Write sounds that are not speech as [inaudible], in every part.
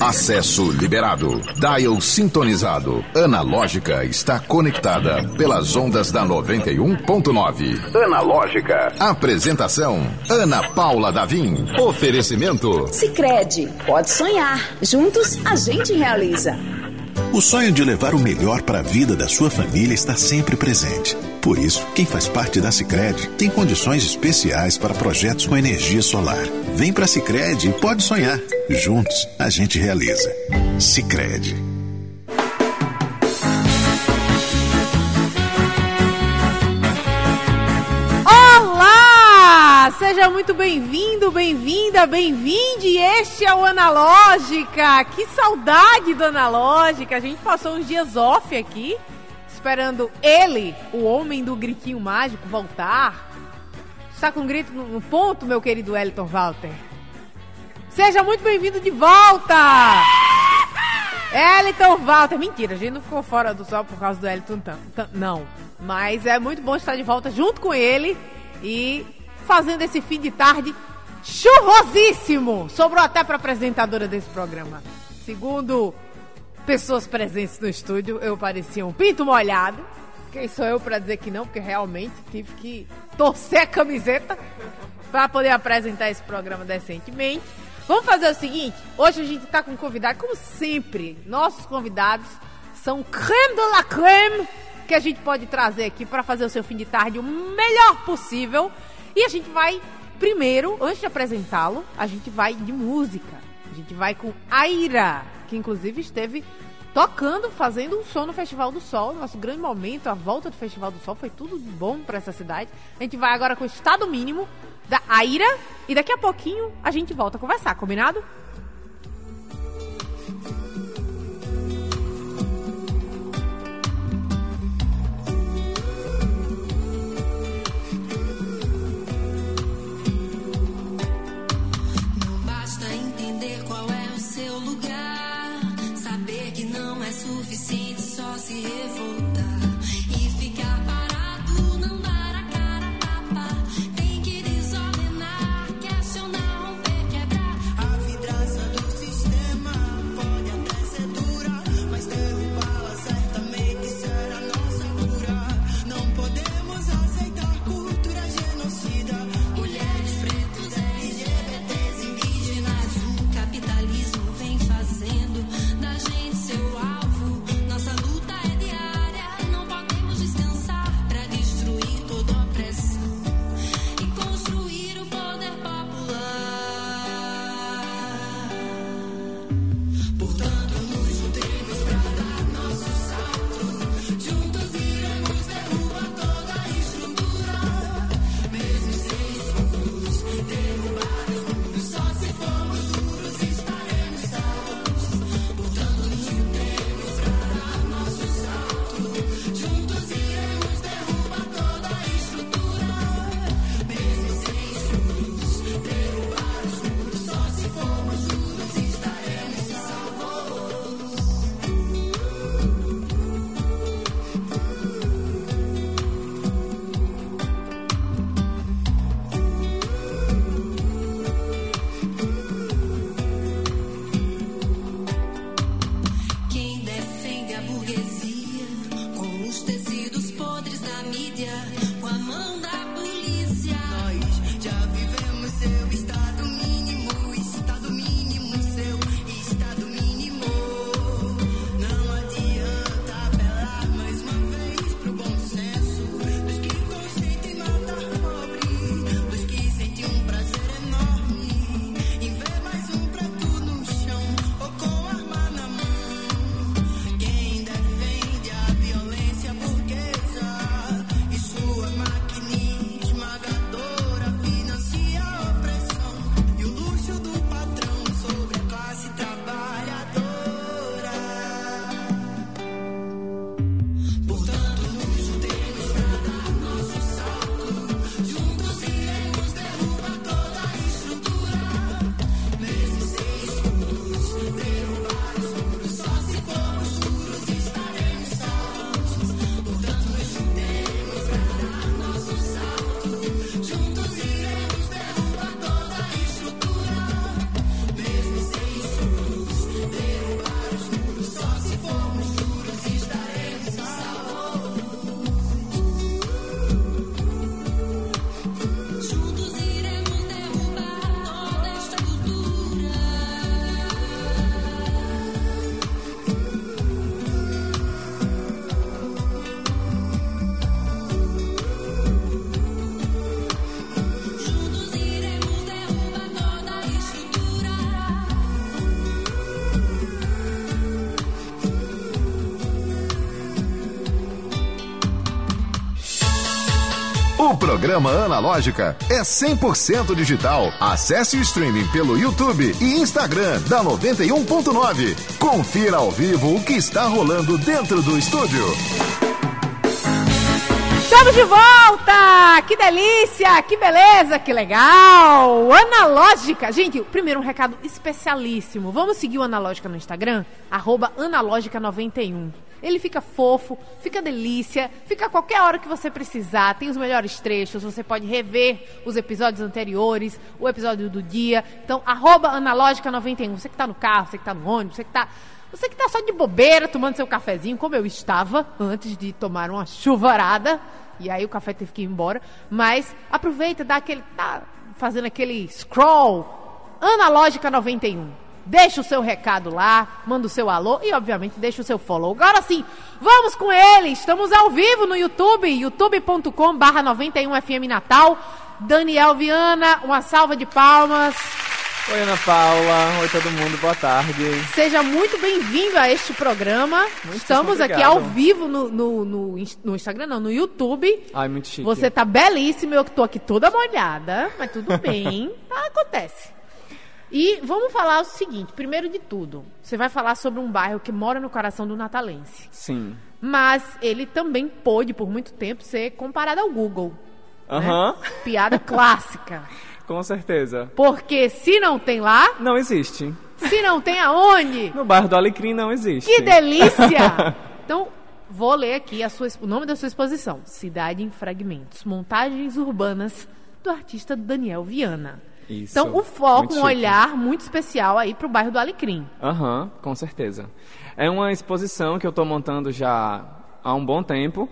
Acesso liberado. Dial sintonizado. Analógica está conectada pelas ondas da 91.9. Analógica. Apresentação: Ana Paula Davim. Oferecimento: Sicredi. Pode sonhar. Juntos a gente realiza. O sonho de levar o melhor para a vida da sua família está sempre presente. Por isso, quem faz parte da Sicredi tem condições especiais para projetos com energia solar. Vem para a Sicredi e pode sonhar. Juntos, a gente realiza. Sicredi. Seja muito bem-vindo, bem-vinda, bem-vinde. Este é o Analógica. Que saudade do Analógica. A gente passou uns dias off aqui, esperando ele, o homem do gritinho mágico, voltar. Está com um grito no ponto, meu querido Elton Walter. Seja muito bem-vindo de volta! Elton Walter. Mentira, a gente não ficou fora do sol por causa do Elton não. Mas é muito bom estar de volta junto com ele e fazendo esse fim de tarde chuvosíssimo. Sobrou até para apresentadora desse programa. Segundo pessoas presentes no estúdio, eu parecia um pinto molhado. Quem sou eu para dizer que não? Porque realmente tive que torcer a camiseta para poder apresentar esse programa decentemente. Vamos fazer o seguinte: hoje a gente está com um convidado, como sempre, nossos convidados são creme de la creme que a gente pode trazer aqui para fazer o seu fim de tarde o melhor possível. E a gente vai, primeiro, antes de apresentá-lo, a gente vai de música. A gente vai com Aira, que inclusive esteve tocando, fazendo um show no Festival do Sol, nosso grande momento, a volta do Festival do Sol, foi tudo bom para essa cidade. A gente vai agora com o estado mínimo da Aira e daqui a pouquinho a gente volta a conversar, combinado? Programa Analógica é 100% digital. Acesse o streaming pelo YouTube e Instagram da 91.9. Confira ao vivo o que está rolando dentro do estúdio. Estamos de volta! Que delícia! Que beleza! Que legal! Analógica! Gente, primeiro um recado especialíssimo. Vamos seguir o Analógica no Instagram? Arroba Analógica91. Ele fica fofo, fica delícia, fica a qualquer hora que você precisar. Tem os melhores trechos, você pode rever os episódios anteriores, o episódio do dia. Então, arroba Analógica91. Você que tá no carro, você que tá no ônibus, você que tá você que tá só de bobeira, tomando seu cafezinho, como eu estava, antes de tomar uma chuvarada. E aí o café teve que ir embora. Mas aproveita, dá aquele. tá fazendo aquele scroll. Analógica 91. Deixa o seu recado lá, manda o seu alô e, obviamente, deixa o seu follow. Agora sim, vamos com ele! Estamos ao vivo no YouTube, youtube.com barra 91FM Natal. Daniel Viana, uma salva de palmas. Oi, Ana Paula. Oi, todo mundo. Boa tarde. Seja muito bem-vindo a este programa. Muito Estamos aqui ao vivo no, no, no, no Instagram, não, no YouTube. Ai, muito chique. Você tá belíssimo, eu que tô aqui toda molhada, mas tudo [laughs] bem, acontece. E vamos falar o seguinte, primeiro de tudo, você vai falar sobre um bairro que mora no coração do natalense, Sim. mas ele também pôde, por muito tempo, ser comparado ao Google. né? Aham. Piada [laughs] clássica. Com certeza. Porque se não tem lá, Não existe. se não tem aonde, No bairro do Alecrim não existe. Que delícia! [laughs] Então, vou ler aqui sua, o nome da sua exposição: Cidade em Fragmentos Montagens Urbanas do artista Daniel Viana. Isso. Então, o foco, um chique. olhar muito especial aí pro bairro do Alecrim. Aham, com certeza. É uma exposição que eu estou montando já há um bom tempo.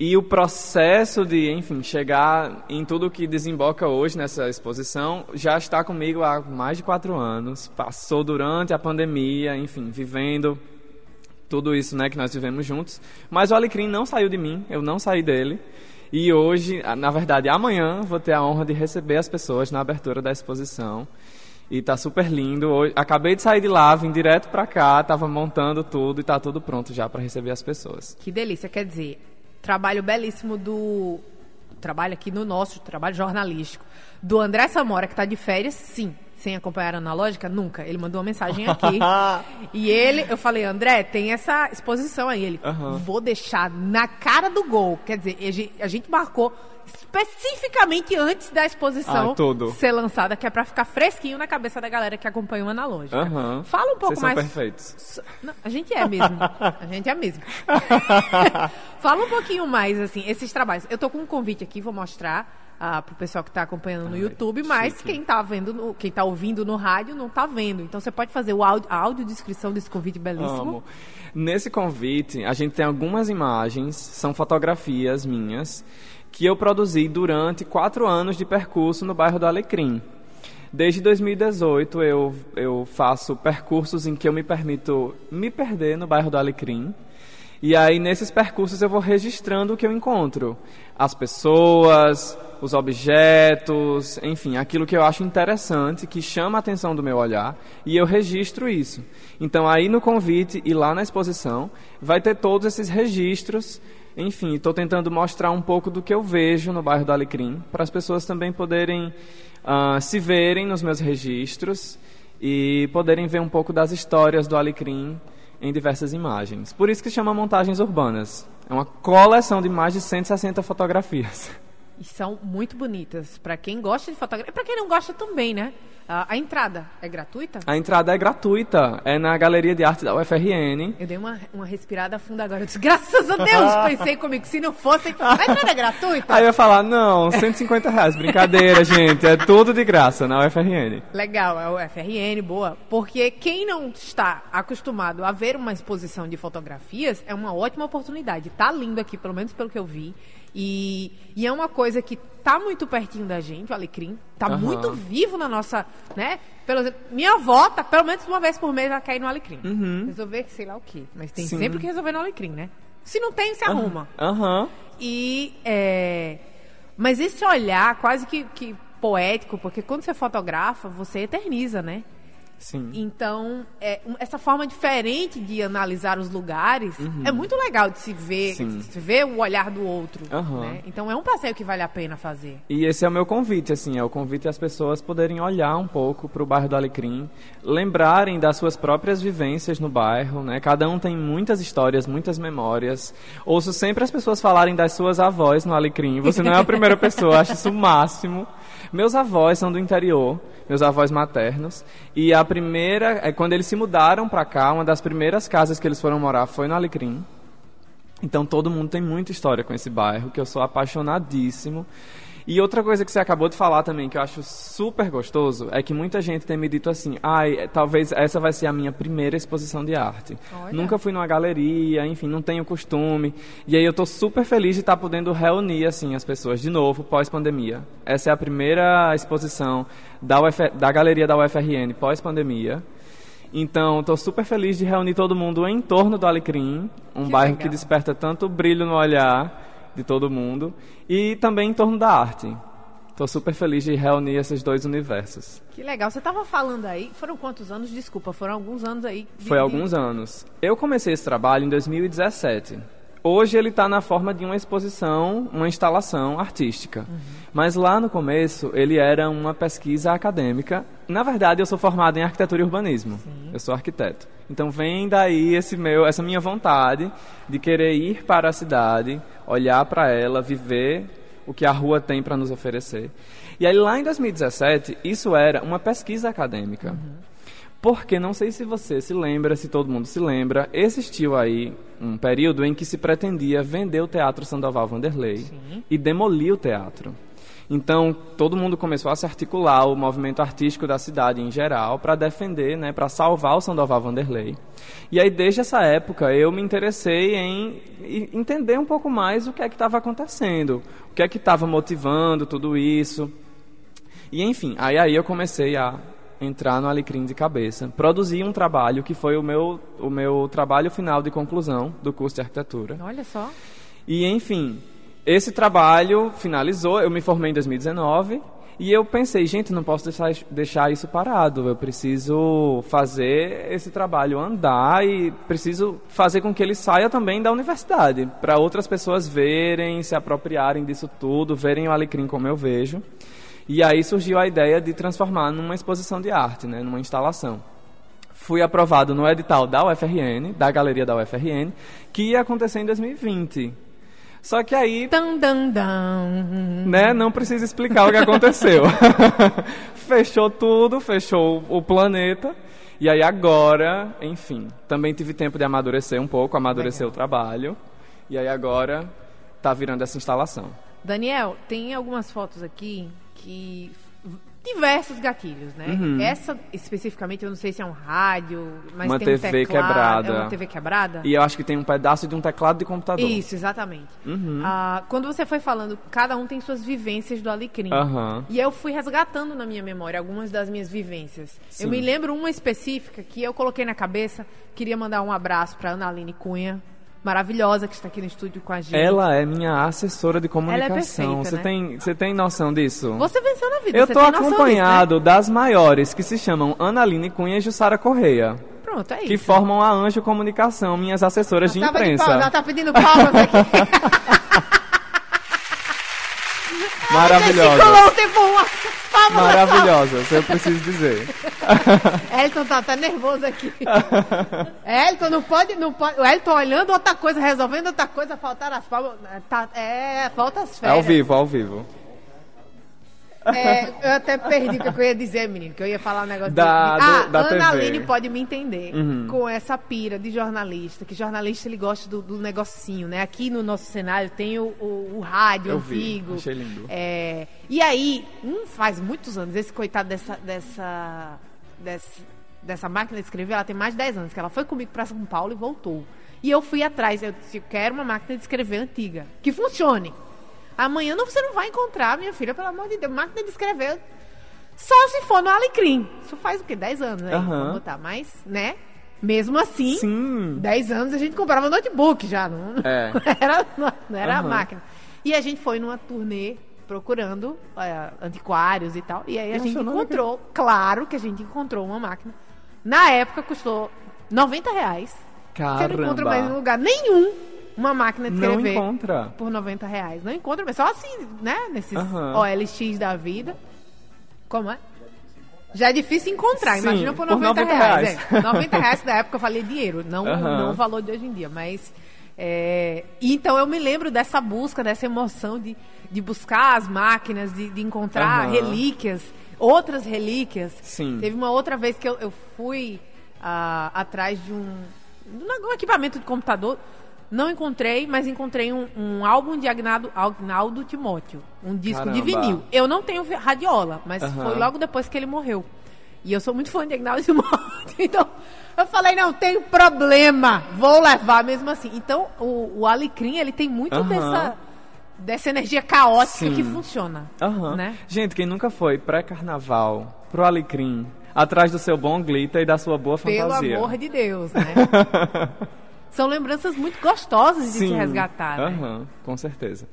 E o processo de, enfim, chegar em tudo que desemboca hoje nessa exposição já está comigo há mais de quatro anos. Passou durante a pandemia, enfim, vivendo tudo isso né, que nós vivemos juntos. Mas o Alecrim não saiu de mim, eu não saí dele. E hoje, na verdade, amanhã, vou ter a honra de receber as pessoas na abertura da exposição. E tá super lindo. Hoje, acabei de sair de lá, vim direto pra cá, tava montando tudo e tá tudo pronto já para receber as pessoas. Que delícia, quer dizer, trabalho belíssimo do. Trabalho aqui no nosso, trabalho jornalístico. Do André Samora, que tá de férias, sim. Sem acompanhar a analógica? Nunca. Ele mandou uma mensagem [laughs] aqui. e ele, eu falei, André, tem essa exposição aí. Ele, Aham. vou deixar na cara do gol. Quer dizer, a gente, a gente marcou especificamente antes da exposição Ah, ser lançada, que é pra ficar fresquinho na cabeça da galera que acompanha o analógica. Aham. Fala um pouco Vocês são mais. perfeitos. So- Não, a gente é mesmo. A gente é mesmo. [laughs] [laughs] Fala um pouquinho mais, assim, esses trabalhos. Eu tô com um convite aqui, vou mostrar ah, pro pessoal que tá acompanhando no Ai, YouTube, mas chique. quem tá vendo, no- quem tá ouvindo no rádio não tá vendo. Então você pode fazer o áudio, a audiodescrição desse convite belíssimo. Amo. Nesse convite, a gente tem algumas imagens, são fotografias minhas, que eu produzi durante quatro anos de percurso no bairro do Alecrim. Desde 2018, eu, eu faço percursos em que eu me permito me perder no bairro do Alecrim. E aí, nesses percursos, eu vou registrando o que eu encontro. As pessoas, os objetos, enfim, aquilo que eu acho interessante, que chama a atenção do meu olhar, e eu registro isso. Então, aí no convite e lá na exposição, vai ter todos esses registros. Enfim, estou tentando mostrar um pouco do que eu vejo no bairro do Alecrim, para as pessoas também poderem ah, se verem nos meus registros e poderem ver um pouco das histórias do Alecrim em diversas imagens. Por isso que chama Montagens Urbanas. É uma coleção de mais de 160 fotografias. E são muito bonitas. Pra quem gosta de fotografia. E pra quem não gosta também, né? A entrada é gratuita? A entrada é gratuita, é na Galeria de Arte da UFRN. Eu dei uma, uma respirada funda agora. Eu disse, graças a Deus! [laughs] Pensei comigo, se não fosse. A entrada é gratuita? Aí eu ia falar, não, 150 reais, brincadeira, [laughs] gente, é tudo de graça na UFRN. Legal, é o FRN, boa. Porque quem não está acostumado a ver uma exposição de fotografias é uma ótima oportunidade. Tá lindo aqui, pelo menos pelo que eu vi. E, e é uma coisa que tá muito pertinho da gente, o Alecrim. Tá Aham. muito vivo na nossa, né? Pelo exemplo, minha avó tá pelo menos uma vez por mês ela quer ir no Alecrim. Resolver sei lá o quê. Mas tem Uhum. Sim. sempre que resolver no Alecrim, né? Se não tem, se arruma. Aham. E é, mas esse olhar quase que, que poético, porque quando você fotografa, você eterniza, né? Sim. Então, é, essa forma diferente de analisar os lugares é muito legal de se ver, Sim. de se ver o olhar do outro. Aham. né? Então, é um passeio que vale a pena fazer. E esse é o meu convite, assim, é o convite às pessoas poderem olhar um pouco para o bairro do Alecrim, lembrarem das suas próprias vivências no bairro, né? Cada um tem muitas histórias, muitas memórias. Ouço sempre as pessoas falarem das suas avós no Alecrim. Você não é a primeira pessoa, [laughs] acho isso o máximo. Meus avós são do interior, meus avós maternos, e a primeira, é quando eles se mudaram para cá, uma das primeiras casas que eles foram morar foi no Alecrim. Então todo mundo tem muita história com esse bairro, que eu sou apaixonadíssimo. E outra coisa que você acabou de falar também, que eu acho super gostoso, é que muita gente tem me dito assim, ai, talvez essa vai ser a minha primeira exposição de arte. Olha. Nunca fui numa galeria, enfim, não tenho costume. E aí eu tô super feliz de estar podendo reunir, assim, as pessoas de novo, pós-pandemia. Essa é a primeira exposição da, UF, da galeria da UFRN pós-pandemia. Então, estou super feliz de reunir todo mundo em torno do Alecrim, um Que bairro legal. que desperta tanto brilho no olhar de todo mundo, e também em torno da arte. Estou super feliz de reunir esses dois universos. Que legal. Você estava falando aí, foram quantos anos? Desculpa, foram alguns anos aí. de- Foi alguns anos. Eu comecei esse trabalho em 2017. Hoje ele está na forma de uma exposição, uma instalação artística. Mas lá no começo ele era uma pesquisa acadêmica. Na verdade, eu sou formado em arquitetura e urbanismo. Eu sou arquiteto. Então vem daí esse meu, essa minha vontade de querer ir para a cidade, olhar para ela, viver o que a rua tem para nos oferecer. E aí lá em 2017, isso era uma pesquisa acadêmica. Porque não sei se você se lembra, se todo mundo se lembra, existiu aí um período em que se pretendia vender o Teatro Sandoval Vanderlei e demolir o teatro. Então, todo mundo começou a se articular, o movimento artístico da cidade em geral, para defender, né, para salvar o Sandoval Vanderlei. E aí, desde essa época, eu me interessei em entender um pouco mais o que é que estava acontecendo, o que é que estava motivando tudo isso. E enfim, aí, aí eu comecei a entrar no Alecrim de cabeça. Produzi um trabalho que foi o meu, o meu trabalho final de conclusão do curso de arquitetura. Olha só. E enfim, esse trabalho finalizou, eu me formei em 2019 e eu pensei, gente, não posso deixar, deixar isso parado. Eu preciso fazer esse trabalho andar e preciso fazer com que ele saia também da universidade, para outras pessoas verem, se apropriarem disso tudo, verem o Alecrim como eu vejo. E aí surgiu a ideia de transformar numa exposição de arte, né, numa instalação. Fui aprovado no edital da UFRN, da galeria da UFRN, que ia acontecer em 2020. Só que aí Dan, dan, dan. né, não precisa explicar o que aconteceu. [laughs] fechou tudo, fechou o planeta. E aí agora, enfim, também tive tempo de amadurecer um pouco, amadurecer o trabalho. E aí agora tá virando essa instalação. Daniel, tem algumas fotos aqui que. Diversos gatilhos, né? Uhum. Essa especificamente, eu não sei se é um rádio, mas Uma tem um TV teclado. quebrada. É uma TV quebrada? E eu acho que tem um pedaço de um teclado de computador. Isso, exatamente. Uhum. Ah, quando você foi falando, cada um tem suas vivências do Alecrim. Aham. E eu fui resgatando na minha memória algumas das minhas vivências. Sim. Eu me lembro uma específica que eu coloquei na cabeça. Queria mandar um abraço para Ana Aline Cunha, maravilhosa, que está aqui no estúdio com a gente. Ela é minha assessora de comunicação. perfeita, você né? tem, você tem noção disso? Você venceu na vida, Eu você tô tem noção acompanhado das maiores que se chamam Analine Cunha e Jussara Correia, disso, né? Pronto, é que isso. formam a Anjo Comunicação, minhas assessoras de Salva de imprensa. palmas, ela tá pedindo palmas aqui. [laughs] Maravilhosa. Maravilhosas, eu preciso dizer. [laughs] Elton tá até nervoso aqui. [laughs] Elton não pode, não pode. O Elton olhando outra coisa, resolvendo outra coisa, faltar as palmas. Tá, é, falta as É férias. ao vivo, ao vivo. É, eu até perdi o que eu ia dizer, menino, que eu ia falar um negócio Da- de... Ah, do- da Ana TV. Aline pode me entender Uhum. com essa pira de jornalista, que jornalista ele gosta do, do negocinho, né? Aqui no nosso cenário tem o, o- o rádio Eu vi, antigo. achei lindo. É, e aí, um faz muitos anos, esse coitado dessa, dessa, dessa, dessa máquina de escrever, ela tem mais de 10 anos, que ela foi comigo para São Paulo e voltou. E eu fui atrás, eu disse, eu quero uma máquina de escrever antiga, que funcione. Amanhã não, você não vai encontrar, minha filha, pelo amor de Deus, máquina de escrever. Só se for no Alecrim. Isso faz o quê? 10 anos, né? Aham. Vamos botar. Mas, né? Mesmo assim, Sim. 10 anos a gente comprava notebook já, não, É. [laughs] não era, não era a Aham. máquina. E a gente foi numa turnê procurando é, antiquários e tal. E aí a gente Funcionou encontrou, claro que a gente encontrou uma máquina Na época custou 90 reais. Você não encontra mais em Caramba. lugar nenhum uma máquina de Não escrever encontra. por 90 reais. Não encontra, mas só assim, né? Nesses Aham. OLX da vida. Como é? Já é difícil encontrar, Sim, imagina por por 90, 90 reais. reais. É, 90 [laughs] reais da época eu falei dinheiro, não, não o valor de hoje em dia, mas. é, então eu me lembro dessa busca, dessa emoção de, de buscar as máquinas, de, de encontrar relíquias, outras relíquias. Sim. Teve uma outra vez que eu, eu fui ah, atrás de um, de um equipamento de computador. Não encontrei, mas encontrei um, um álbum de Agnaldo, Agnaldo Timóteo. Um disco de Caramba. vinil. Eu não tenho radiola, mas Aham. foi logo depois que ele morreu. E eu sou muito fã de Agnaldo [laughs] Timóteo. Então, eu falei, não, tem problema. Vou levar mesmo assim. Então, o, o Alecrim, ele tem muito Aham. dessa, dessa energia caótica Sim. que funciona. Aham. Né? Gente, quem nunca foi pré-carnaval, pro Alecrim, atrás do seu bom glitter e da sua boa Pelo fantasia? amor de Deus, né? [laughs] São lembranças muito gostosas de se resgatar. né? aham, com certeza.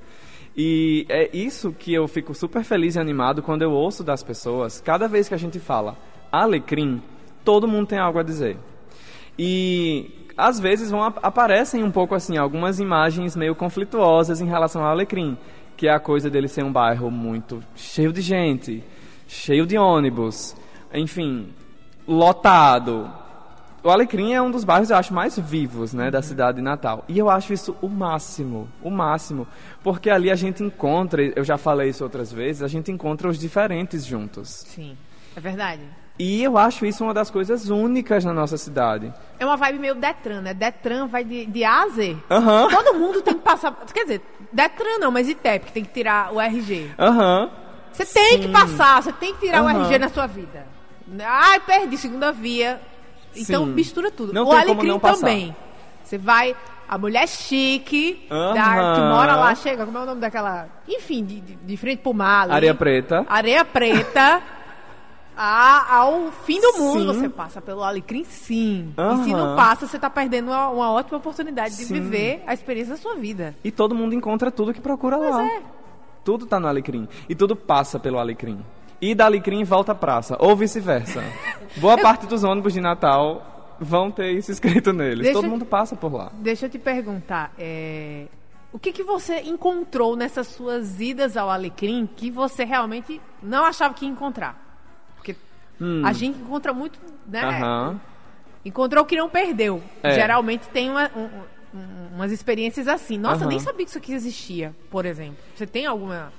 E é isso que eu fico super feliz e animado quando eu ouço das pessoas. Cada vez que a gente fala alecrim, todo mundo tem algo a dizer. E às vezes vão, ap- aparecem um pouco assim algumas imagens meio conflituosas em relação ao Alecrim, que é a coisa dele ser um bairro muito cheio de gente, cheio de ônibus, enfim, lotado. O Alecrim é um dos bairros, eu acho, mais vivos, né, da cidade de Natal. E eu acho isso o máximo, o máximo. Porque ali a gente encontra, eu já falei isso outras vezes, a gente encontra os diferentes juntos. Sim, é verdade. E eu acho isso uma das coisas únicas na nossa cidade. É uma vibe meio Detran, né? Detran vai de, de A a Z. Aham. Todo mundo tem que passar. Quer dizer, Detran não, mas ITEP, que tem que tirar o RG. Aham. Você tem que passar, você tem que tirar o Aham. RG na sua vida. Ai, perdi, segunda via. Então Sim. mistura tudo. Não o tem como Alecrim não passar. também. Você vai. A mulher chique, da- que mora lá, chega, como é o nome daquela. Enfim, de, de, de frente pro mar. ali. Areia Preta. Areia Preta. [laughs] a- ao fim do mundo Sim. você passa pelo Alecrim, sim. E se Aham. não passa, você tá perdendo uma, uma ótima oportunidade de Sim. viver a experiência da sua vida. E todo mundo encontra tudo que procura lá. é. Tudo tá no Alecrim. E tudo passa pelo Alecrim. E da Alecrim volta à praça. Ou vice-versa. Boa [laughs] parte dos ônibus de Natal vão ter isso escrito neles. Deixa- Todo mundo passa por lá. Deixa eu te perguntar, é, o que, que você encontrou nessas suas idas ao Alecrim que você realmente não achava que ia encontrar? Porque a gente encontra muito, né? Hum. Aham. Encontrou o que não perdeu. É. Geralmente tem uma- um- um- umas experiências assim. Nossa, eu Aham. nem sabia que isso aqui existia, por exemplo. Você tem alguma...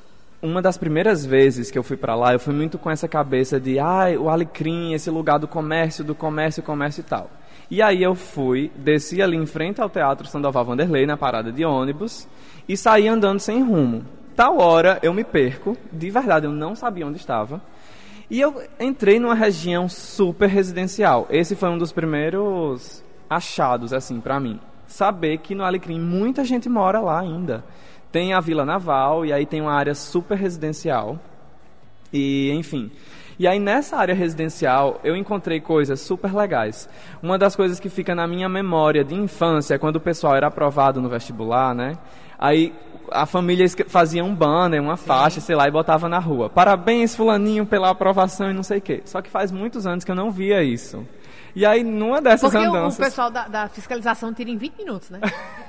Uma das primeiras vezes que eu fui pra lá, eu fui muito com essa cabeça de, ai, o Alecrim, esse lugar do comércio, do comércio, comércio e tal. E aí eu fui, desci ali em frente ao Teatro Sandoval Vanderlei, na parada de ônibus, e saí andando sem rumo. Tal hora eu me perco, de verdade, eu não sabia onde estava. E eu entrei numa região super residencial. Esse foi um dos primeiros achados, assim, pra mim. Saber que no Alecrim muita gente mora lá ainda. Tem a Vila Naval e aí tem uma área super residencial. E, enfim. E aí nessa área residencial eu encontrei coisas super legais. Uma das coisas que fica na minha memória de infância é quando o pessoal era aprovado no vestibular, né? Aí a família fazia um banner, uma faixa, sei lá, e botava na rua. Parabéns, fulaninho, pela aprovação e não sei o quê. Só que faz muitos anos que eu não via isso. E aí, numa dessas Porque o, o andanças... pessoal da, da fiscalização tira em 20 minutos, né?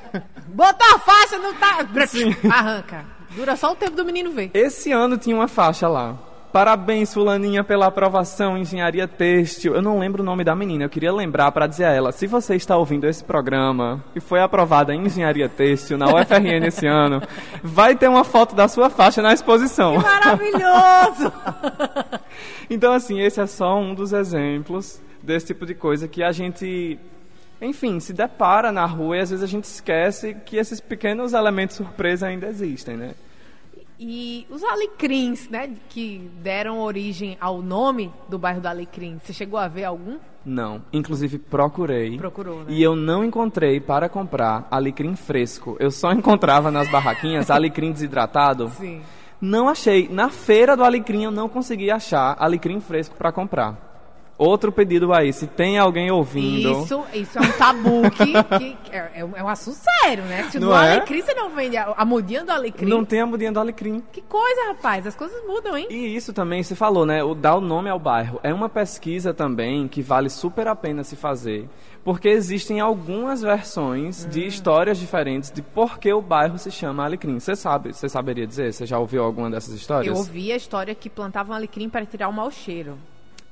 [laughs] Botou a faixa, não tá... [laughs] Arranca. Dura só o tempo do menino ver. Esse ano tinha uma faixa lá. Parabéns, fulaninha, pela aprovação em engenharia têxtil. Eu não lembro o nome da menina, eu queria lembrar para dizer a ela, se você está ouvindo esse programa e foi aprovada em engenharia têxtil na UFRN esse [laughs] ano, vai ter uma foto da sua faixa na exposição. Maravilhoso! Então, assim, esse é só um dos exemplos desse tipo de coisa que a gente, enfim, se depara na rua e às vezes a gente esquece que esses pequenos elementos surpresa ainda existem, né? E os alecrins, né, que deram origem ao nome do bairro do Alecrim, você chegou a ver algum? Não. Inclusive procurei. Procurou, né? E eu não encontrei para comprar alecrim fresco. Eu só encontrava nas barraquinhas alecrim desidratado. Sim. Não achei. Na feira do alecrim eu não consegui achar alecrim fresco para comprar. Outro pedido aí, se tem alguém ouvindo. Isso, isso é um tabu que, [laughs] que é, é um- é um assunto sério, né? Se Não é? alecrim você não vende a, a mudinha do alecrim. Não tem a mudinha do alecrim. Que coisa, rapaz. As coisas mudam, hein? E isso também, você falou, né? O dar o nome ao bairro. É uma pesquisa também que vale super a pena se fazer. Porque existem algumas versões de histórias diferentes de por que o bairro se chama Alecrim. Você sabe, você saberia dizer? Você já ouviu alguma dessas histórias? Eu ouvi a história que plantavam alecrim para tirar o mau cheiro.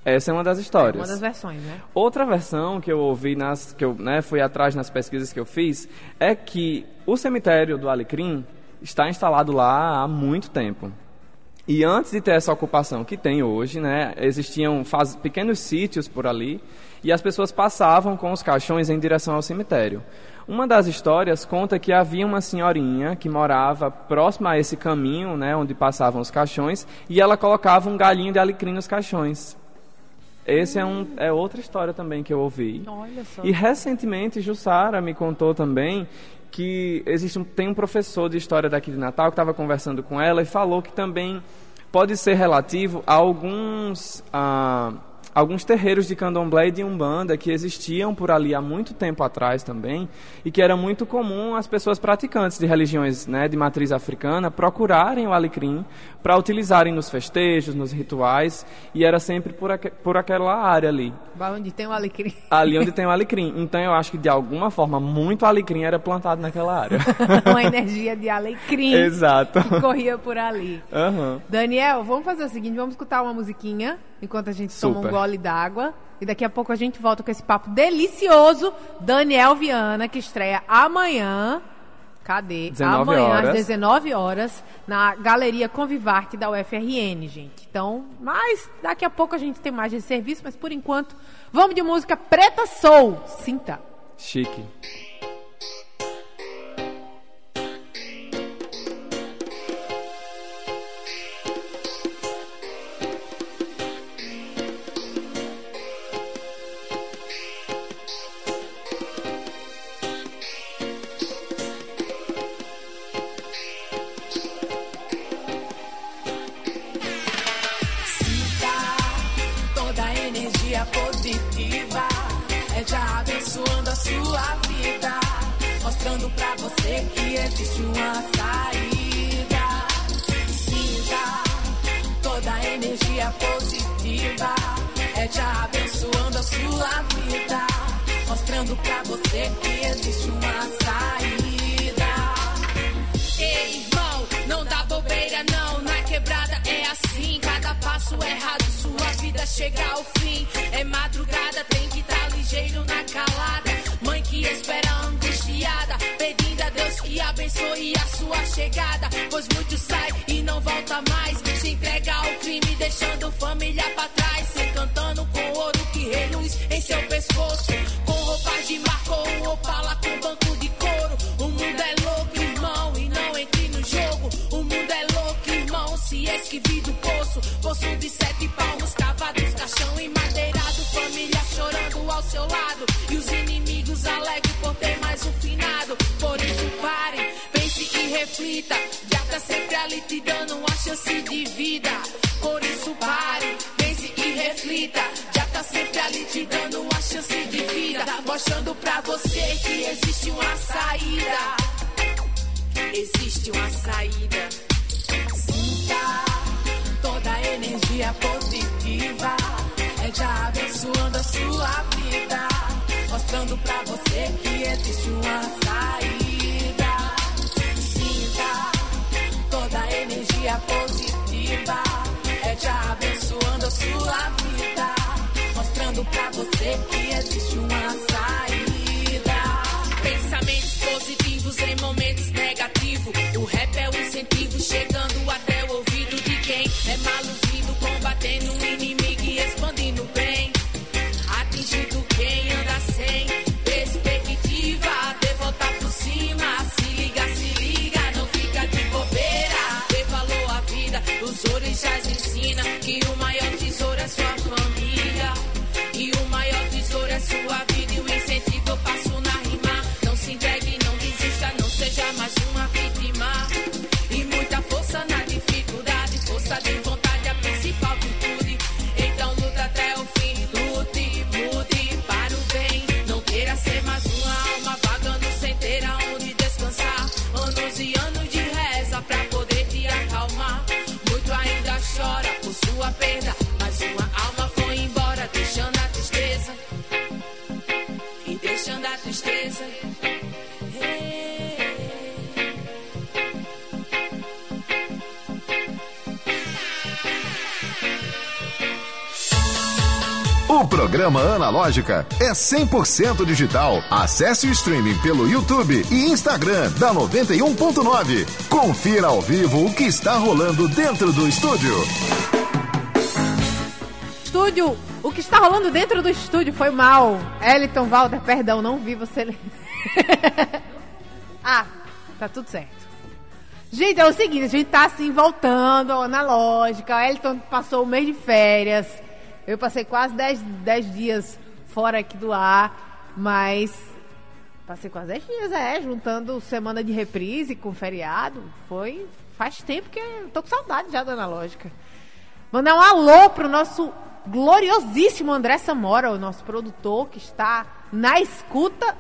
Essa é uma das É histórias. uma das versões, né? Outra versão que eu ouvi nas que eu né, fui atrás nas pesquisas que eu fiz é que o cemitério do Alecrim está instalado lá há muito tempo. E antes de ter essa ocupação que tem hoje, né, existiam faz- pequenos sítios por ali e as pessoas passavam com os caixões em direção ao cemitério. Uma das histórias conta que havia uma senhorinha que morava próxima a esse caminho, né, onde passavam os caixões, e ela colocava um galinho de alecrim nos caixões. Esse é, um, é outra história também que eu ouvi. Olha só. E recentemente, Jussara me contou também que existe um, tem um professor de história daqui de Natal que estava conversando com ela e falou que também pode ser relativo a alguns, ah, alguns terreiros de candomblé e de umbanda que existiam por ali há muito tempo atrás também e que era muito comum as pessoas praticantes de religiões né, de matriz africana procurarem o alecrim para utilizarem nos festejos, nos rituais e era sempre por, aque, por aquela área ali Onde tem o alecrim. ali onde tem o alecrim. Então eu acho que de alguma forma muito alecrim era plantado naquela área. [laughs] Uma energia de alecrim [laughs] Exato. que corria por ali. Aham. Daniel, vamos fazer o seguinte, vamos escutar uma musiquinha enquanto a gente toma um Super. Gole d'água. E daqui a pouco a gente volta com esse papo delicioso. Daniel Viana, que estreia amanhã. Cadê? 19 amanhã, horas. às 19 horas, na Galeria Convivarte da UFRN, gente. Então, mas daqui a pouco a gente tem mais esse serviço, mas por enquanto, vamos de música Preta Soul. Sinta. Chique. Seu lado. E os inimigos alegres por ter mais um finado. Por isso pare, pense e reflita. Já tá sempre ali te dando uma chance de vida. Por isso pare, pense e reflita. Já tá sempre ali te dando uma chance de vida. Mostrando pra você que existe uma saída. Existe uma saída. Sinta toda a energia positiva. Mostrando pra você que existe uma Analógica é 100% digital. Acesse o streaming pelo YouTube e Instagram da 91.9. Confira ao vivo o que está rolando dentro do estúdio. Estúdio, o que está rolando dentro do estúdio foi mal. Eliton Walter, perdão, não vi você [laughs] ah, tá tudo certo. Gente, é o seguinte, a gente tá assim voltando ao analógica. O Eliton passou o mês de férias. Eu passei quase 10, 10 dias fora aqui do ar, mas passei quase 10 dias, é, juntando semana de reprise com feriado. Foi. Faz tempo que eu tô com saudade já da analógica. Mandar um alô pro nosso gloriosíssimo André Samora, o nosso produtor, que está na escuta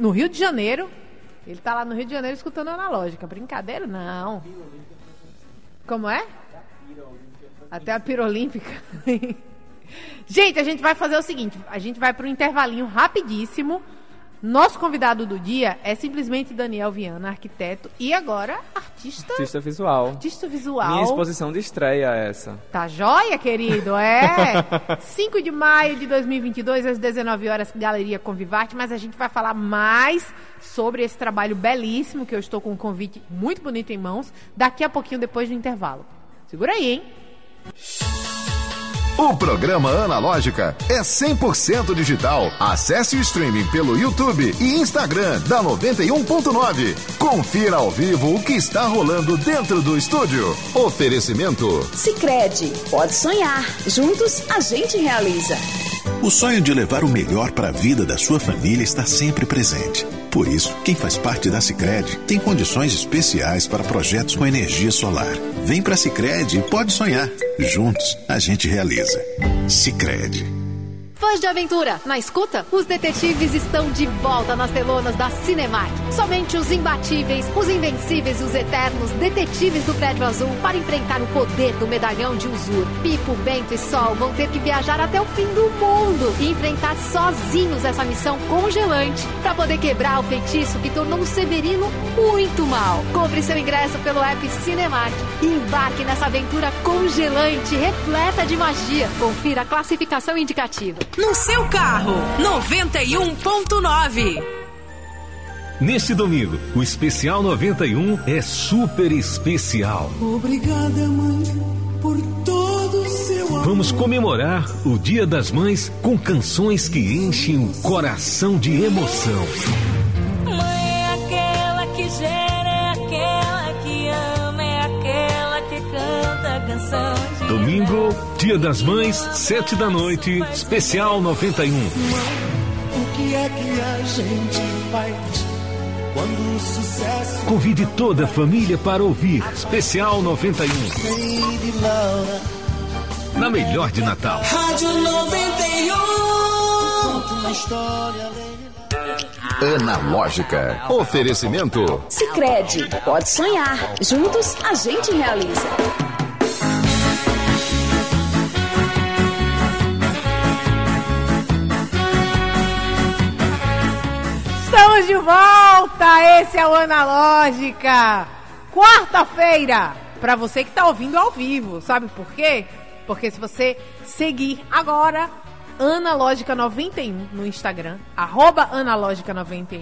no Rio de Janeiro. Ele tá lá no Rio de Janeiro escutando a analógica. Brincadeira? Não. Como é? Até a pirolímpica. [laughs] gente, a gente vai fazer o seguinte: a gente vai para um intervalinho rapidíssimo. Nosso convidado do dia é simplesmente Daniel Viana, arquiteto e agora artista. Artista visual. Artista visual. Minha exposição de estreia é essa. Tá joia, querido? É. [laughs] 5 de maio de 2022, às 19 horas, Galeria Convivarte. Mas a gente vai falar mais sobre esse trabalho belíssimo, que eu estou com um convite muito bonito em mãos, daqui a pouquinho depois do intervalo. Segura aí, hein? O programa Analógica é 100% digital. Acesse o streaming pelo YouTube e Instagram da 91.9. Confira ao vivo o que está rolando dentro do estúdio. Oferecimento Sicredi, pode sonhar. Juntos a gente realiza. O sonho de levar o melhor para a vida da sua família está sempre presente. Por isso, quem faz parte da Sicredi tem condições especiais para projetos com energia solar. Vem para a Sicredi e pode sonhar. Juntos a gente realiza. Sicredi. Fãs de aventura, na escuta? Os detetives estão de volta nas telonas da Cinemark. Somente os imbatíveis, os invencíveis e os eternos detetives do Prédio Azul para enfrentar o poder do medalhão de Uzur. Pipo, Bento e Sol vão ter que viajar até o fim do mundo e enfrentar sozinhos essa missão congelante para poder quebrar o feitiço que tornou o Severino muito mal. Compre seu ingresso pelo app Cinemark e embarque nessa aventura congelante repleta de magia. Confira a classificação indicativa. No seu carro, 91.9. Neste domingo, o Especial 91 é super especial. Obrigada, mãe, por todo o seu amor. Vamos comemorar o Dia das Mães com canções que enchem o coração de emoção. Domingo, Dia das Mães, 7 da noite, Especial 91. O que é que a gente faz quando o sucesso Convide toda a família para ouvir Especial 91. vem de Laura? Na melhor de Natal. Rádio 91. Conta uma história além de Analógica. Oferecimento Sicredi, pode sonhar. Juntos a gente realiza. De volta! Esse é o Analógica. Quarta-feira, para você que tá ouvindo ao vivo. Sabe por quê? Porque se você seguir agora Analógica 91 no Instagram, arroba Analógica 91,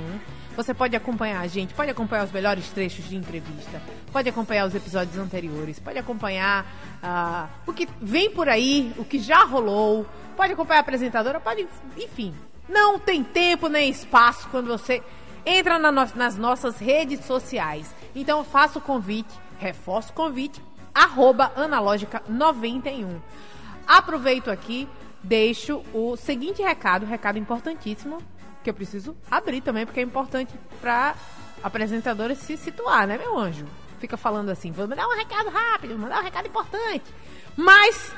você pode acompanhar a gente, pode acompanhar os melhores trechos de entrevista, pode acompanhar os episódios anteriores, pode acompanhar ah, o que vem por aí, o que já rolou, pode acompanhar a apresentadora, pode, enfim. Não tem tempo nem espaço quando você entra na no- nas nossas redes sociais. Então faço o convite, reforço o convite, arroba analógica 91. Aproveito aqui, deixo o seguinte recado, recado importantíssimo, que eu preciso abrir também, porque é importante para apresentadora se situar, né, meu anjo? Fica falando assim, vou mandar um recado rápido, mandar um recado importante. Mas,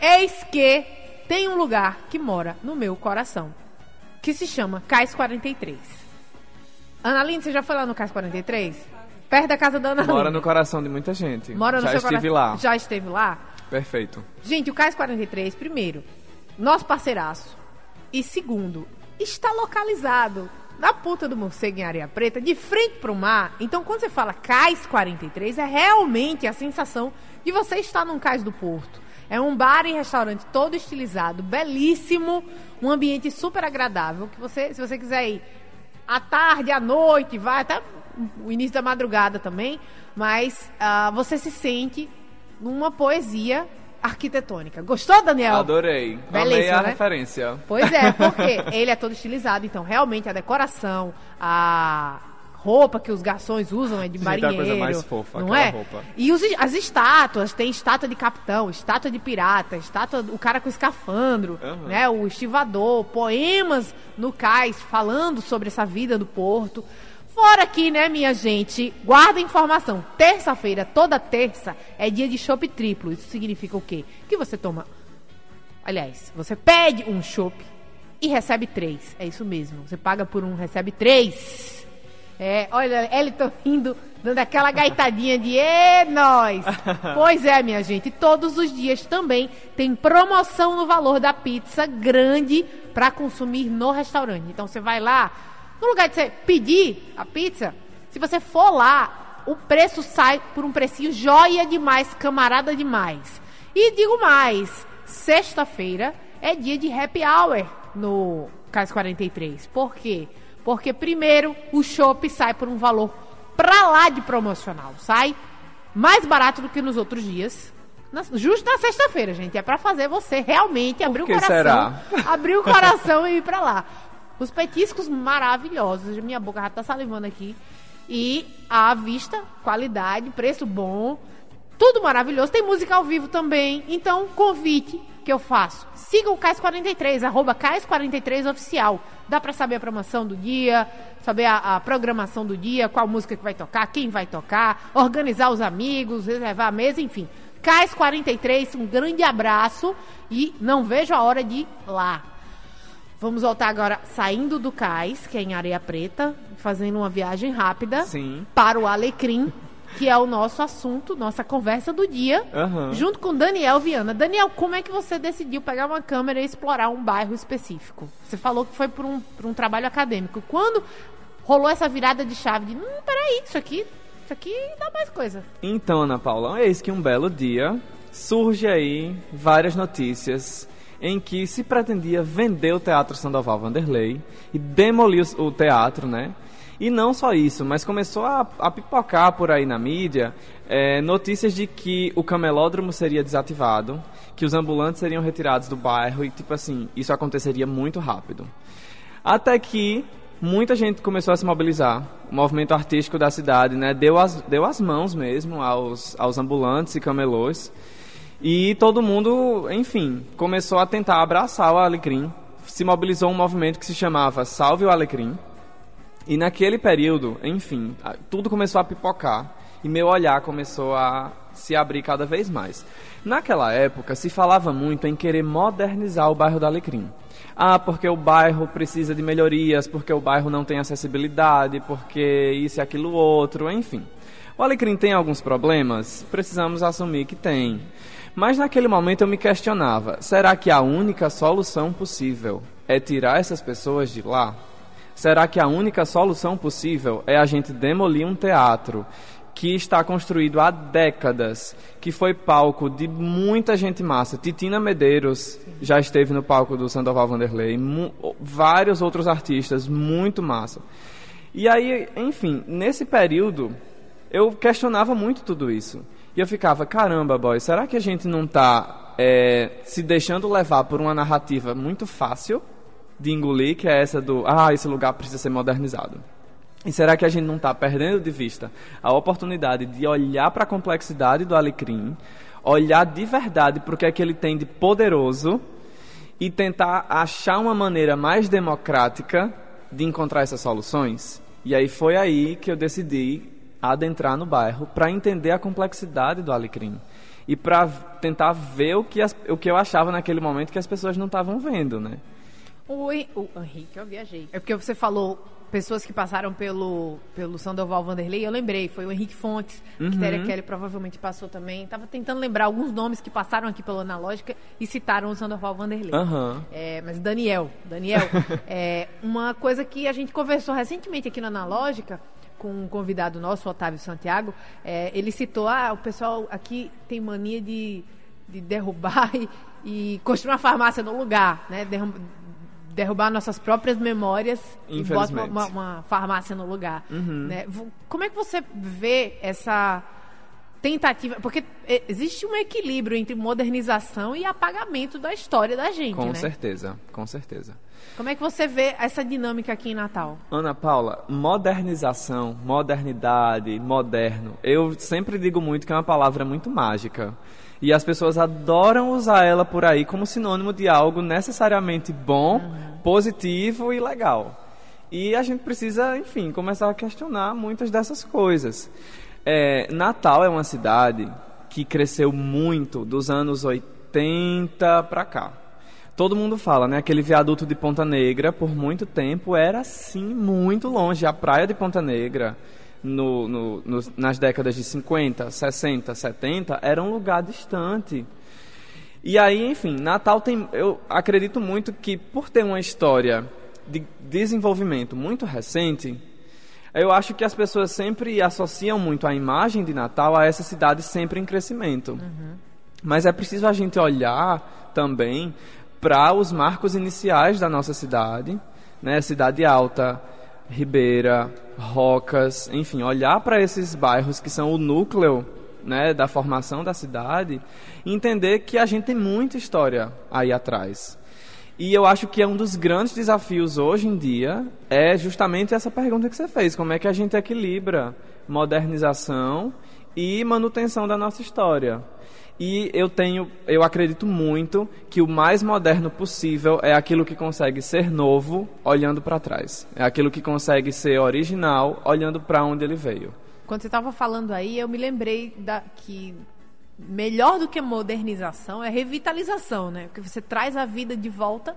eis que tem um lugar que mora no meu coração, que se chama Cais 43. Analine, você já foi lá no Cais 43? Perto da casa da Ana Mora no coração de muita gente. Mora no Já seu estive coração. lá. Já esteve lá? Perfeito. Gente, o Cais 43, primeiro, nosso parceiraço. E segundo, está localizado na Ponta do Morcego em Areia Preta, de frente para o mar. Então, quando você fala Cais 43, é realmente a sensação de você estar num cais do porto. É um bar e restaurante todo estilizado, belíssimo, um ambiente super agradável, que você, se você quiser ir à tarde, à noite, vai até o início da madrugada também, mas ah, você se sente numa poesia arquitetônica. Gostou, Daniel? Adorei. Amei Belíssimo, a né? referência. Pois é, porque [laughs] ele é todo estilizado, então realmente a decoração, a roupa que os garçons usam é de Gente, é a marinheiro, coisa mais fofa, não é? roupa. E os- as estátuas, tem estátua de capitão, estátua de pirata, estátua o cara com escafandro, Aham. né, o estivador, poemas no cais falando sobre essa vida do porto. Fora aqui, né, minha gente, guarda a informação. Terça-feira, toda terça, é dia de chopp triplo. Isso significa o quê? Que você toma Aliás, você pede um chopp e recebe três. É isso mesmo. Você paga por um, recebe três. É, olha, Elton rindo, dando aquela gaitadinha de Ê, nós! [laughs] Pois é, minha gente. Todos os dias também tem promoção no valor da pizza grande para consumir no restaurante. Então você vai lá, no lugar de você pedir a pizza, se você for lá, o preço sai por um precinho joia demais, camarada demais. E digo mais, sexta-feira é dia de happy hour no Cais 43. Por quê? Porque primeiro o chopp sai por um valor pra lá de promocional. Sai mais barato do que nos outros dias. Na- justo na sexta-feira, gente. É pra fazer você realmente abrir o coração. será? [laughs] Abrir o coração e ir pra lá. Os petiscos maravilhosos. Minha boca já tá salivando aqui. E à vista, qualidade, preço bom. Tudo maravilhoso. Tem música ao vivo também. Então, convite que eu faço. Siga o Cais43, arroba Cais43 Oficial. Dá pra saber a promoção do dia, saber a, a programação do dia, qual música que vai tocar, quem vai tocar, organizar os amigos, reservar a mesa, enfim. Cais43, um grande abraço e não vejo a hora de ir lá. Vamos voltar agora saindo do cais, que é em Areia Preta, fazendo uma viagem rápida Sim. para o Alecrim, que é o nosso assunto, nossa conversa do dia, Aham. junto com Daniel Viana. Daniel, como é que você decidiu pegar uma câmera e explorar um bairro específico? Você falou que foi por um, por um trabalho acadêmico. Quando rolou essa virada de chave de, hum, peraí, isso aqui, isso aqui dá mais coisa. Então, Ana Paula, eis que um belo dia surge aí várias notícias em que se pretendia vender o Teatro Sandoval Vanderlei e demolir o teatro, né? E não só isso, mas começou a, a pipocar por aí na mídia eh, notícias de que o camelódromo seria desativado, que os ambulantes seriam retirados do bairro e, tipo assim, isso aconteceria muito rápido. Até que muita gente começou a se mobilizar. O movimento artístico da cidade né, deu, as, deu as mãos mesmo aos, aos ambulantes e camelôs. E todo mundo, enfim, começou a tentar abraçar o Alecrim. Se mobilizou um movimento que se chamava Salve o Alecrim. E naquele período, enfim, tudo começou a pipocar e meu olhar começou a se abrir cada vez mais. Naquela época, se falava muito em querer modernizar o bairro do Alecrim. Ah, porque o bairro precisa de melhorias, porque o bairro não tem acessibilidade, porque isso e aquilo outro, enfim. O Alecrim tem alguns problemas? Precisamos assumir que tem. Mas naquele momento eu me questionava: será que a única solução possível é tirar essas pessoas de lá? Será que a única solução possível é a gente demolir um teatro que está construído há décadas, que foi palco de muita gente massa? Titina Medeiros já esteve no palco do Sandoval Vanderlei, vários outros artistas, muito massa. E aí, enfim, nesse período, eu questionava muito tudo isso. E eu ficava, caramba, boy, será que a gente não está se deixando levar por uma narrativa muito fácil de engolir, que é essa do, ah, esse lugar precisa ser modernizado? E será que a gente não está perdendo de vista a oportunidade de olhar para a complexidade do Alecrim, olhar de verdade para o que é que ele tem de poderoso e tentar achar uma maneira mais democrática de encontrar essas soluções? E aí foi aí que eu decidi adentrar no bairro para entender a complexidade do Alecrim e para tentar ver o que, as, o que eu achava naquele momento que as pessoas não estavam vendo, né? O, Hen- o Henrique, eu viajei. É porque você falou pessoas que passaram pelo, pelo Sandoval Vanderlei, eu lembrei, foi o Henrique Fontes, que Uhum. Téria Kelly provavelmente passou também. Tava tentando lembrar alguns nomes que passaram aqui pelo Analógica e citaram o Sandoval Vanderlei. Aham. É, mas Daniel, Daniel, [laughs] é, uma coisa que a gente conversou recentemente aqui no Analógica com um convidado nosso, o Otávio Santiago, é, ele citou, ah, o pessoal aqui tem mania de, de derrubar [laughs] e, e construir uma farmácia no lugar, né? Derrum- derrubar nossas próprias memórias e bota uma, uma- uma farmácia no lugar. Uhum. né? Como é que você vê essa tentativa? Porque existe um equilíbrio entre modernização e apagamento da história da gente, Com né? certeza, com certeza. Como é que você vê essa dinâmica aqui em Natal? Ana Paula, modernização, modernidade, moderno. Eu sempre digo muito que é uma palavra muito mágica. E as pessoas adoram usar ela por aí como sinônimo de algo necessariamente bom, positivo e legal. E a gente precisa, enfim, começar a questionar muitas dessas coisas. É, Natal é uma cidade que cresceu muito dos anos 80 para cá. Todo mundo fala, né? Aquele viaduto de Ponta Negra, por muito tempo, era assim, muito longe. A praia de Ponta Negra, no, no- nos- nas décadas de 50, 60, 70, era um lugar distante. E aí, enfim, Natal tem. Eu acredito muito que, por ter uma história de desenvolvimento muito recente, eu acho que as pessoas sempre associam muito a imagem de Natal a essa cidade sempre em crescimento. Mas é preciso a gente olhar também para os marcos iniciais da nossa cidade, né? Cidade Alta, Ribeira, Rocas, enfim, olhar para esses bairros que são o núcleo né, da formação da cidade e entender que a gente tem muita história aí atrás. E eu acho que é um dos grandes desafios hoje em dia é justamente essa pergunta que você fez, como é que a gente equilibra modernização e manutenção da nossa história. E eu tenho, eu acredito muito que o mais moderno possível é aquilo que consegue ser novo olhando para trás. É aquilo que consegue ser original olhando para onde ele veio. Quando você estava falando aí, eu me lembrei da, que melhor do que modernização é revitalização, né? Porque você traz a vida de volta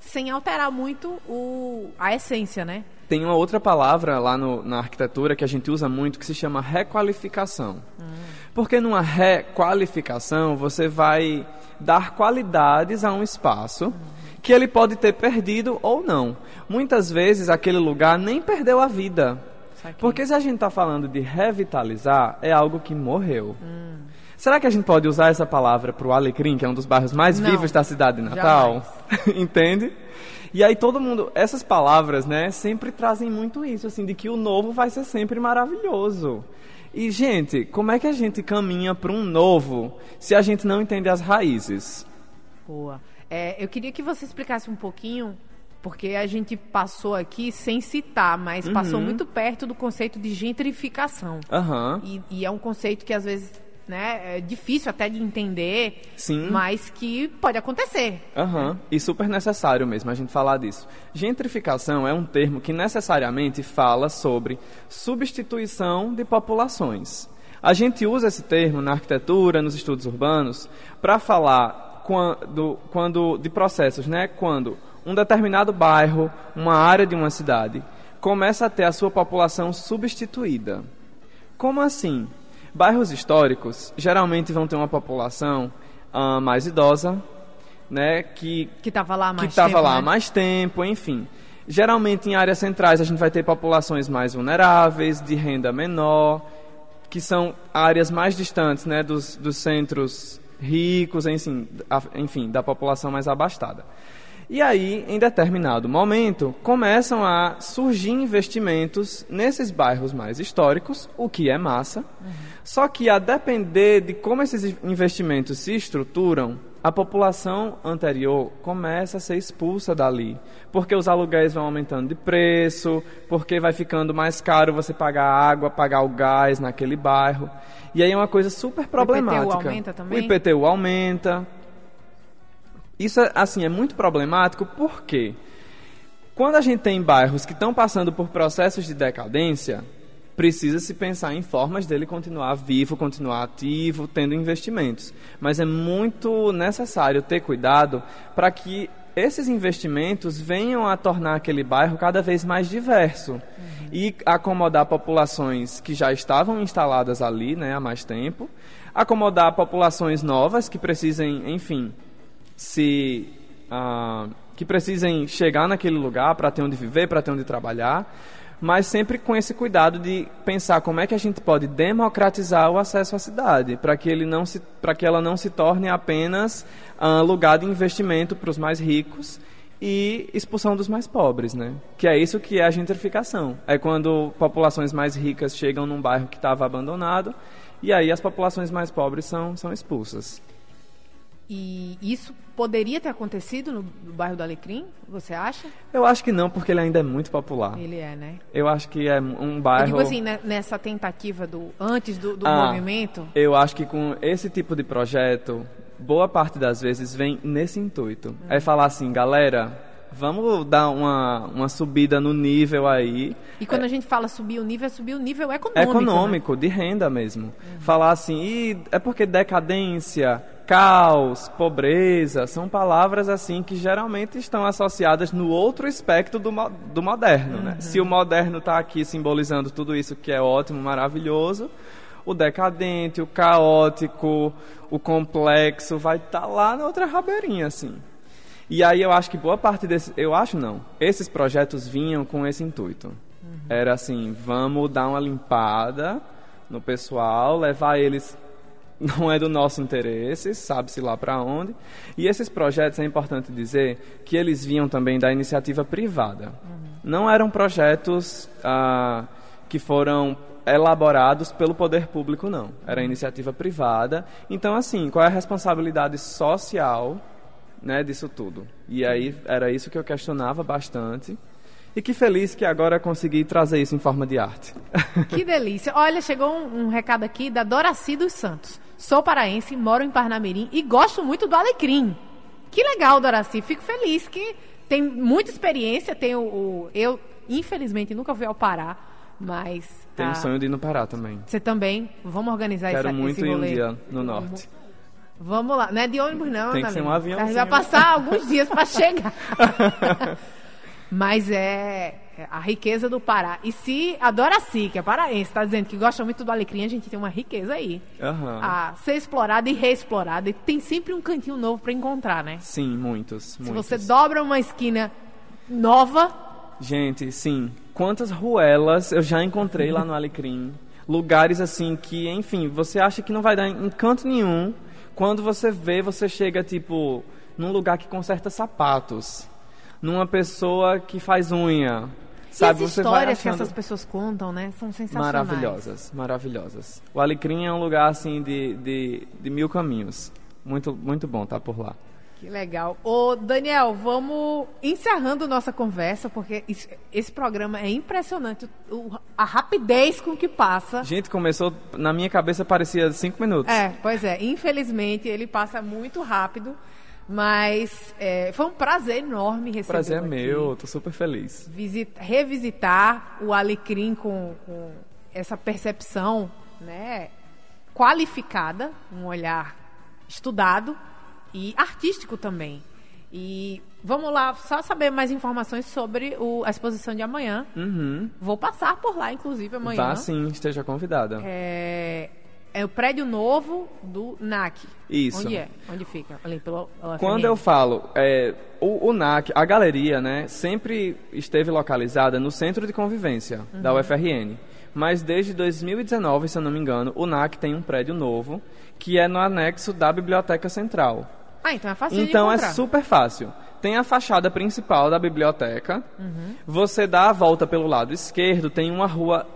sem alterar muito o, a essência, né? Tem uma outra palavra lá no- na arquitetura que a gente usa muito que se chama requalificação. Porque numa requalificação você vai dar qualidades a um espaço que ele pode ter perdido ou não. Muitas vezes aquele lugar nem perdeu a vida. Porque se a gente está falando de revitalizar, é algo que morreu. Será que a gente pode usar essa palavra para o Alecrim, que é um dos bairros mais Não, vivos da cidade de Natal? [laughs] Entende? E aí todo mundo, essas palavras, né, sempre trazem muito isso, assim, de que o novo vai ser sempre maravilhoso. E, gente, como é que a gente caminha para um novo se a gente não entende as raízes? Boa. É, eu queria que você explicasse um pouquinho, porque a gente passou aqui sem citar, mas passou Uhum. muito perto do conceito de gentrificação. Aham. E, e é um conceito que às vezes né, é difícil até de entender, Sim. mas que pode acontecer. Aham, e super necessário mesmo a gente falar disso. Gentrificação é um termo que necessariamente fala sobre substituição de populações. A gente usa esse termo na arquitetura, nos estudos urbanos, para falar quando, quando de processos, né? Quando um determinado bairro, uma área de uma cidade, começa a ter a sua população substituída. Como assim? Bairros históricos geralmente vão ter uma população ah, mais idosa, né, que que estava lá há que mais estava tempo, lá né? mais tempo, enfim. Geralmente em áreas centrais a gente vai ter populações mais vulneráveis, de renda menor, que são áreas mais distantes, né, dos, dos centros ricos, enfim, a- enfim, da população mais abastada. E aí, em determinado momento, começam a surgir investimentos nesses bairros mais históricos, o que é massa. Só que a depender de como esses investimentos se estruturam, a população anterior começa a ser expulsa dali, porque os aluguéis vão aumentando de preço, porque vai ficando mais caro você pagar a água, pagar o gás naquele bairro. E aí é uma coisa super problemática. aumenta também? O IPTU aumenta. Isso, é, assim, é muito problemático porque quando a gente tem bairros que estão passando por processos de decadência, precisa se pensar em formas dele continuar vivo, continuar ativo, tendo investimentos. Mas é muito necessário ter cuidado para que esses investimentos venham a tornar aquele bairro cada vez mais diverso e acomodar populações que já estavam instaladas ali né, há mais tempo, acomodar populações novas que precisem, enfim, se ah, que precisem chegar naquele lugar para ter onde viver, para ter onde trabalhar, mas sempre com esse cuidado de pensar como é que a gente pode democratizar o acesso à cidade, para que ele não se, que ela não se torne apenas ah, lugar de investimento para os mais ricos e expulsão dos mais pobres, né? Que é isso que é a gentrificação. É quando populações mais ricas chegam num bairro que estava abandonado e aí as populações mais pobres são, são expulsas. E isso poderia ter acontecido no, no bairro do Alecrim, você acha? Eu acho que não, porque ele ainda é muito popular. Ele é, né? Eu acho que é um bairro. Eu digo assim, né, nessa tentativa do antes do, do Ah, movimento. Eu acho que com esse tipo de projeto, boa parte das vezes vem nesse intuito. É falar assim, galera, vamos dar uma, uma subida no nível aí. E quando a gente fala subir o nível, é subir o nível econômico. né? Econômico, de renda mesmo. Falar assim, e é porque decadência, caos, pobreza, são palavras assim que geralmente estão associadas no outro espectro do, mo- do moderno, né? Se o moderno está aqui simbolizando tudo isso que é ótimo, maravilhoso, o decadente, o caótico, o complexo vai estar lá na outra rabeirinha, assim. E aí eu acho que boa parte desse, eu acho não, esses projetos vinham com esse intuito. Era assim, vamos dar uma limpada no pessoal, levar eles não é do nosso interesse, sabe-se lá para onde. E esses projetos, é importante dizer, que eles vinham também da iniciativa privada. Não eram projetos ah, que foram elaborados pelo poder público, não. Era iniciativa privada. Então, assim, qual é a responsabilidade social né, disso tudo? E aí, era isso que eu questionava bastante. E que feliz que agora consegui trazer isso em forma de arte. Que delícia. Olha, chegou um, um recado aqui da Doraci dos Santos. Sou paraense, moro em Parnamirim e gosto muito do Alecrim. Que legal, Doraci. Fico feliz que tem muita experiência. Tem o, eu, infelizmente, nunca fui ao Pará, mas... Tenho ah, sonho de ir no Pará também. Você também? Vamos organizar Quero esse, muito esse ir um dia no norte. Vamos lá. Não é de ônibus, não, Tem que ser um Lívia. aviãozinho. A gente vai passar [laughs] alguns dias para chegar. [laughs] Mas é a riqueza do Pará. E se a Doraci, que é paraense, está dizendo que gosta muito do alecrim, a gente tem uma riqueza aí. Aham. A ser explorada e reexplorada. E tem sempre um cantinho novo para encontrar, né? Sim, muitos, Se muitos. você dobra uma esquina nova, Gente, sim. Quantas ruelas eu já encontrei lá no Alecrim. Lugares assim que, enfim, você acha que não vai dar em canto nenhum. Quando você vê, você chega, tipo, num lugar que conserta sapatos. Numa pessoa que faz unha. Sabe, e as você vai histórias que achando... essas pessoas contam, né? São sensacionais. Maravilhosas, maravilhosas. O Alecrim é um lugar, assim, de, de, de mil caminhos. Muito, muito bom estar por lá. Que legal. Ô, Daniel, vamos encerrando nossa conversa, porque isso- esse programa é impressionante. o- a rapidez com que passa. Gente, começou... Na minha cabeça parecia cinco minutos. É, pois é. Infelizmente, ele passa muito rápido. Mas é, foi um prazer enorme receber. prazer é meu, tô super feliz. revisitar o Alecrim com, com essa percepção né, qualificada, um olhar estudado e artístico também. E vamos lá, só saber mais informações sobre o- a exposição de amanhã. Uhum. Vou passar por lá, inclusive, amanhã. Vá sim, esteja convidada. É, é o prédio novo do NAC. Isso. Onde é? Onde fica? Ali pelo Quando eu falo, é, o, o NAC, a galeria, né, sempre esteve localizada no centro de convivência da Uhum. UFRN. Mas desde 2019, se eu não me engano, o NAC tem um prédio novo, que é no anexo da Biblioteca Central. Ah, então é fácil Então de é super fácil. Tem a fachada principal da biblioteca. Uhum. Você dá a volta pelo lado esquerdo, tem uma rua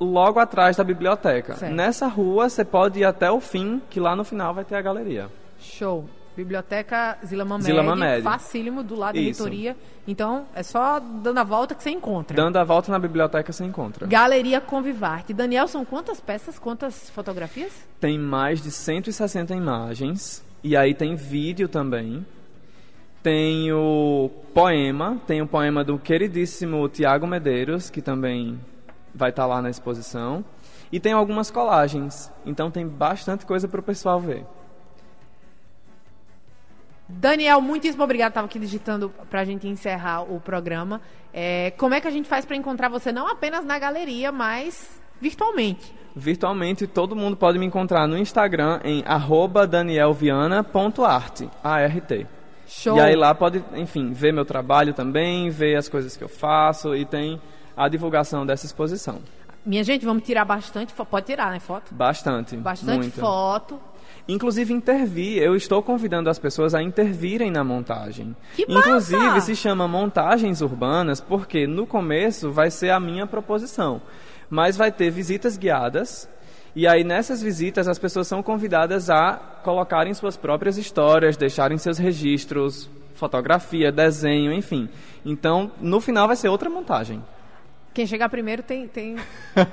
logo atrás da biblioteca. Certo. Nessa rua você pode ir até o fim, que lá no final vai ter a galeria. Show. Biblioteca Zila Mamed, Zila Mamed. facílimo do lado da Isso. reitoria. Então, é só dando a volta que você encontra. Dando a volta na biblioteca você encontra. Galeria Convivarte. Daniel, são quantas peças, quantas fotografias? Tem mais de 160 imagens. E aí tem vídeo também. Tem o poema. Tem o poema do queridíssimo Tiago Medeiros, que também vai estar lá na exposição. E tem algumas colagens. Então tem bastante coisa para o pessoal ver. Daniel, muitíssimo obrigado. Estava aqui digitando para a gente encerrar o programa. É, como é que a gente faz para encontrar você não apenas na galeria, mas virtualmente? Virtualmente, todo mundo pode me encontrar no Instagram em arroba danielviana.art, A-R-T. Show. E aí lá pode, enfim, ver meu trabalho também, ver as coisas que eu faço e tem a divulgação dessa exposição. Minha gente, vamos tirar bastante foto. Pode tirar, né, foto? Bastante. Bastante muito. foto. Inclusive intervir, eu estou convidando as pessoas a intervirem na montagem. Que massa! Inclusive se chama montagens urbanas porque no começo vai ser a minha proposição, mas vai ter visitas guiadas e aí nessas visitas as pessoas são convidadas a colocarem suas próprias histórias, deixarem seus registros, fotografia, desenho, enfim. Então no final vai ser outra montagem. Quem chegar primeiro tem, tem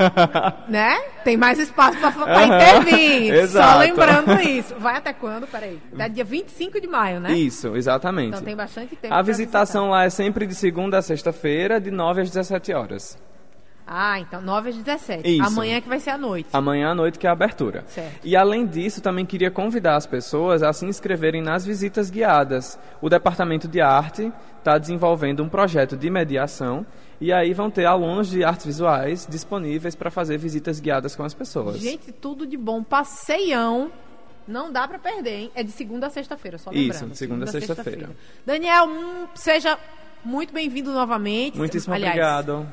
[laughs] né? Tem mais espaço para intervir. [laughs] Só Exato. lembrando isso. Vai até quando? Peraí. Até dia 25 de maio, né? Isso, exatamente. Então tem bastante tempo. A visitação lá é sempre de segunda a sexta-feira, de 9 às 17 horas. visitar. Ah, então 9 às 17. Isso. Amanhã que vai ser a noite. Amanhã à noite que é a abertura. Certo. E além disso, também queria convidar as pessoas a se inscreverem nas visitas guiadas. O Departamento de Arte está desenvolvendo um projeto de mediação e aí vão ter alunos de artes visuais disponíveis para fazer visitas guiadas com as pessoas. Gente, tudo de bom. Passeião. Não dá pra perder, hein? É de segunda a sexta-feira, só lembrando. Isso, de segunda a sexta-feira. Daniel, hum, seja muito bem-vindo novamente. Muitíssimo Aliás, obrigado.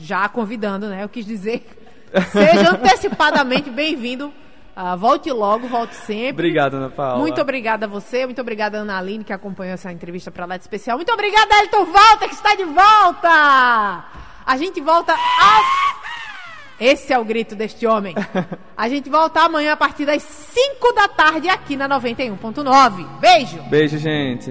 Já convidando, né? Eu quis dizer. [laughs] Seja antecipadamente bem-vindo. Ah, volte logo, volte sempre. Obrigado, Ana Paula. Muito obrigada a você, muito obrigada a Ana Aline, que acompanhou essa entrevista para lá de especial. Muito obrigada, Elton Walter, que está de volta! A gente volta a... Esse é o grito deste homem. A gente volta amanhã a partir das 5 da tarde aqui na 91.9. Beijo! Beijo, gente.